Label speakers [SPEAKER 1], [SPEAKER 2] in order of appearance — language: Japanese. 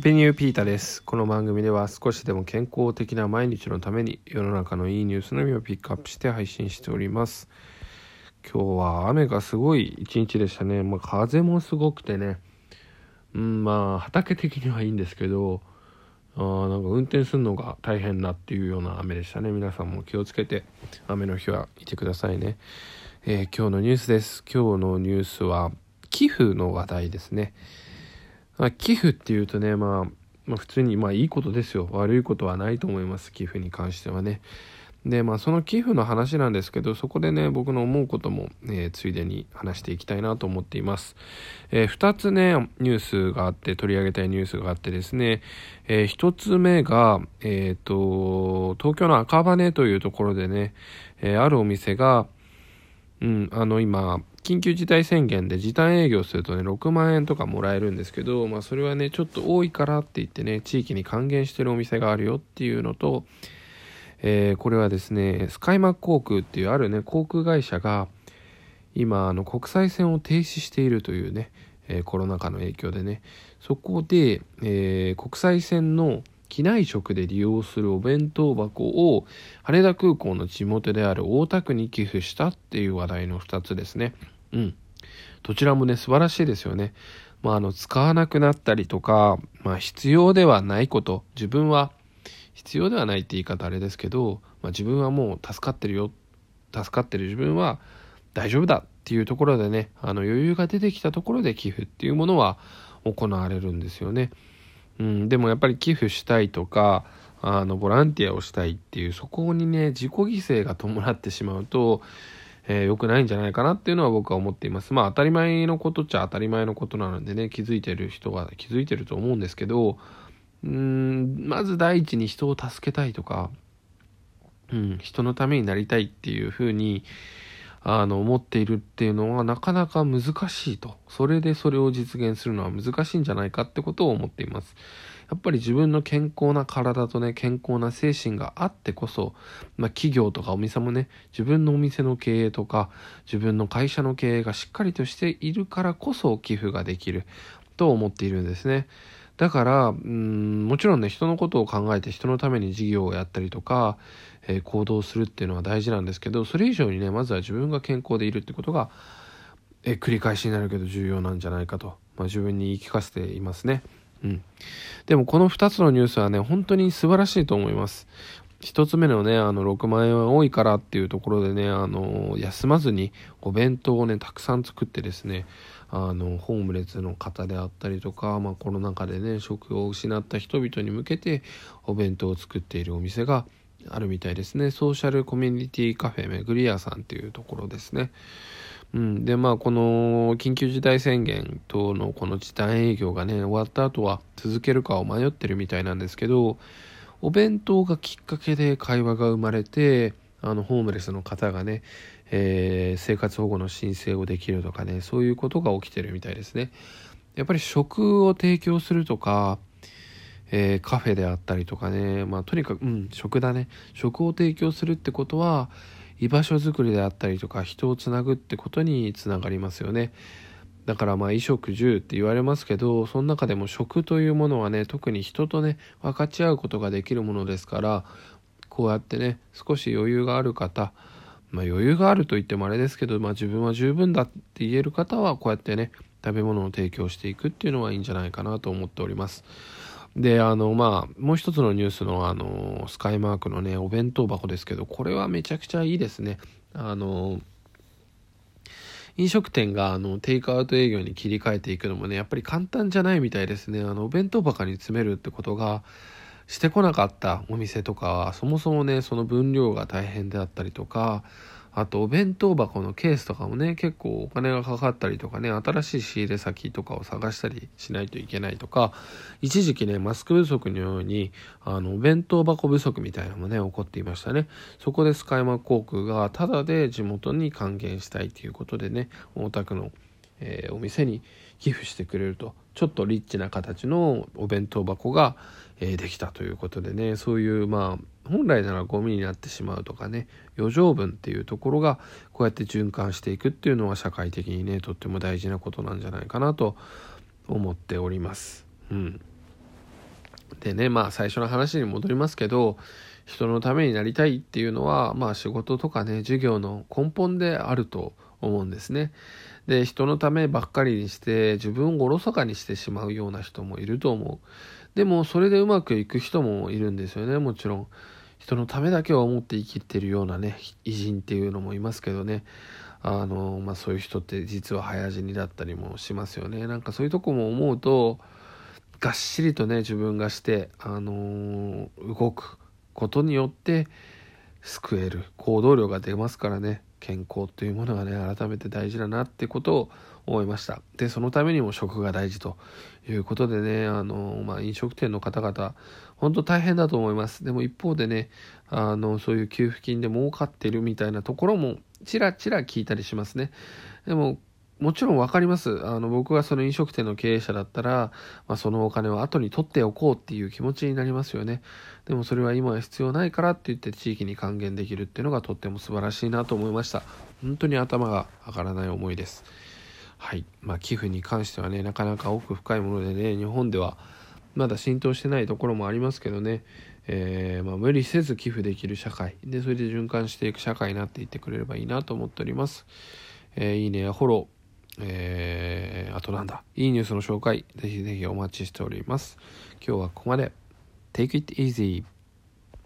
[SPEAKER 1] ハッピーニューピータです。この番組では少しでも健康的な毎日のために世の中のいいニュースのみをピックアップして配信しております。今日は雨がすごい一日でしたね。まあ、風もすごくてね。うん、まあ畑的にはいいんですけど、あなんか運転するのが大変だっていうような雨でしたね。皆さんも気をつけて雨の日はいてくださいね。えー、今日のニュースです。今日のニュースは寄付の話題ですね。ま、寄付っていうとね、まあ、まあ、普通にまあいいことですよ。悪いことはないと思います。寄付に関してはね。でまあその寄付の話なんですけどそこでね僕の思うことも、えー、ついでに話していきたいなと思っています、えー、2つねニュースがあって取り上げたいニュースがあってですね、えー、1つ目がえっ、と東京の赤羽というところでね、えあるお店がうんあの今緊急事態宣言で時短営業するとね、6万円とかもらえるんですけど、まあそれはね、ちょっと多いからって言ってね、地域に還元してるお店があるよっていうのと、えー、これはですね、スカイマック航空っていうあるね、航空会社が、今、あの、国際線を停止しているというね、えー、コロナ禍の影響でね、そこで、えー、国際線の機内食で利用するお弁当箱を羽田空港の地元である大田区に寄付したっていう話題の2つですね。うん。どちらもね、素晴らしいですよね。まあ、あの、使わなくなったりとか、まあ、必要ではないこと、自分は必要ではないって言い方あれですけど、まあ、自分はもう助かってるよ、助かってる自分は大丈夫だっていうところでね、あの余裕が出てきたところで寄付っていうものは行われるんですよね。うん、でもやっぱり寄付したいとかあのボランティアをしたいっていうそこにね自己犠牲が伴ってしまうとえー、くないんじゃないかなっていうのは僕は思っています。まあ当たり前のことっちゃ当たり前のことなのでね気づいてる人は気づいてると思うんですけどうんまず第一に人を助けたいとか、うん、人のためになりたいっていうふうにあの思っているっていうのはなかなか難しいと。それでそれを実現するのは難しいんじゃないかってことを思っています。やっぱり自分の健康な体とね健康な精神があってこそ、まあ、企業とかお店もね自分のお店の経営とか自分の会社の経営がしっかりとしているからこそ寄付ができる。と思っているんですね。だから、うん、もちろんね、人のことを考えて人のために事業をやったりとか、え、行動するっていうのは大事なんですけど、それ以上にね、まずは自分が健康でいるってことが、え、繰り返しになるけど重要なんじゃないかと、まあ、自分に言い聞かせていますね。うん。でもこの2つのニュースはね、本当に素晴らしいと思います。1つ目のね、あの、6万円は多いからっていうところでね、あの、休まずにお弁当をね、たくさん作ってですね、あのホームレスの方であったりとか、まあ、コロナ禍でね職を失った人々に向けてお弁当を作っているお店があるみたいですね。ソーシャルコミュニティカフェめぐり屋さんっていうところですね。うん、でまあこの緊急事態宣言等のこの時短営業がね終わった後は続けるかを迷ってるみたいなんですけどお弁当がきっかけで会話が生まれてあのホームレスの方がねえー、生活保護の申請をできるとかねそういうことが起きてるみたいですね。やっぱり食を提供するとか、えー、カフェであったりとかねまあとにかくうん食だね食を提供するってことは居場所づくりであったりとか人をつなぐってことにつながりますよねだからまあ衣食住って言われますけどその中でも食というものはね特に人とね分かち合うことができるものですからこうやってね少し余裕がある方まあ、余裕があると言ってもあれですけど、まあ、自分は十分だって言える方はこうやってね食べ物を提供していくっていうのはいいんじゃないかなと思っております。であのまあもう一つのニュースのあのスカイマークのねお弁当箱ですけどこれはめちゃくちゃいいですね。あの飲食店があのテイクアウト営業に切り替えていくのもねやっぱり簡単じゃないみたいですね。あのお弁当箱に詰めるってことがしてこなかったお店とかはそもそもねその分量が大変であったりとかあとお弁当箱のケースとかもね結構お金がかかったりとかね新しい仕入れ先とかを探したりしないといけないとか一時期ねマスク不足のようにあのお弁当箱不足みたいなのもね起こっていましたね。そこでスカイマー航空がタダで地元に還元したいということでね大田区の、えー、お店に寄付してくれるとちょっとリッチな形のお弁当箱が、えー、できたということでねそういうまあ本来ならゴミになってしまうとかね余剰分っていうところがこうやって循環していくっていうのは社会的にねとっても大事なことなんじゃないかなと思っております。うんでねまあ最初の話に戻りますけど人のためになりたいっていうのはまあ仕事とかね授業の根本であると思うんですね。で人のためばっかりにして自分をおろそかにしてしまうような人もいると思う。でもそれでうまくいく人もいるんですよねもちろん。人のためだけを思って生きてるようなね偉人っていうのもいますけどねあの、まあ、そういう人って実は早死にだったりもしますよねなんかそういうとこも思うとがっしりとね自分がして、あのー、動くことによって救える行動量が出ますからね。健康というものがね改めて大事だなってことを思いました。でそのためにも食が大事ということでねあの、まあ、飲食店の方々本当大変だと思います。でも一方でねあのそういう給付金で儲かってるみたいなところもちらちら聞いたりしますね。でももちろん分かります。あの、僕がその飲食店の経営者だったら、まあ、そのお金を後に取っておこうっていう気持ちになりますよね。でもそれは今は必要ないからって言って地域に還元できるっていうのがとっても素晴らしいなと思いました。本当に頭が上がらない思いです。はい。まあ、寄付に関してはね、なかなか奥深いものでね、日本ではまだ浸透してないところもありますけどね、えー、まあ、無理せず寄付できる社会でそれで循環していく社会になっていってくれればいいなと思っております、えー、いいねやフォローえー、あとなんだ、いいニュースの紹介、ぜひぜひお待ちしております。今日はここまで。Take it easy.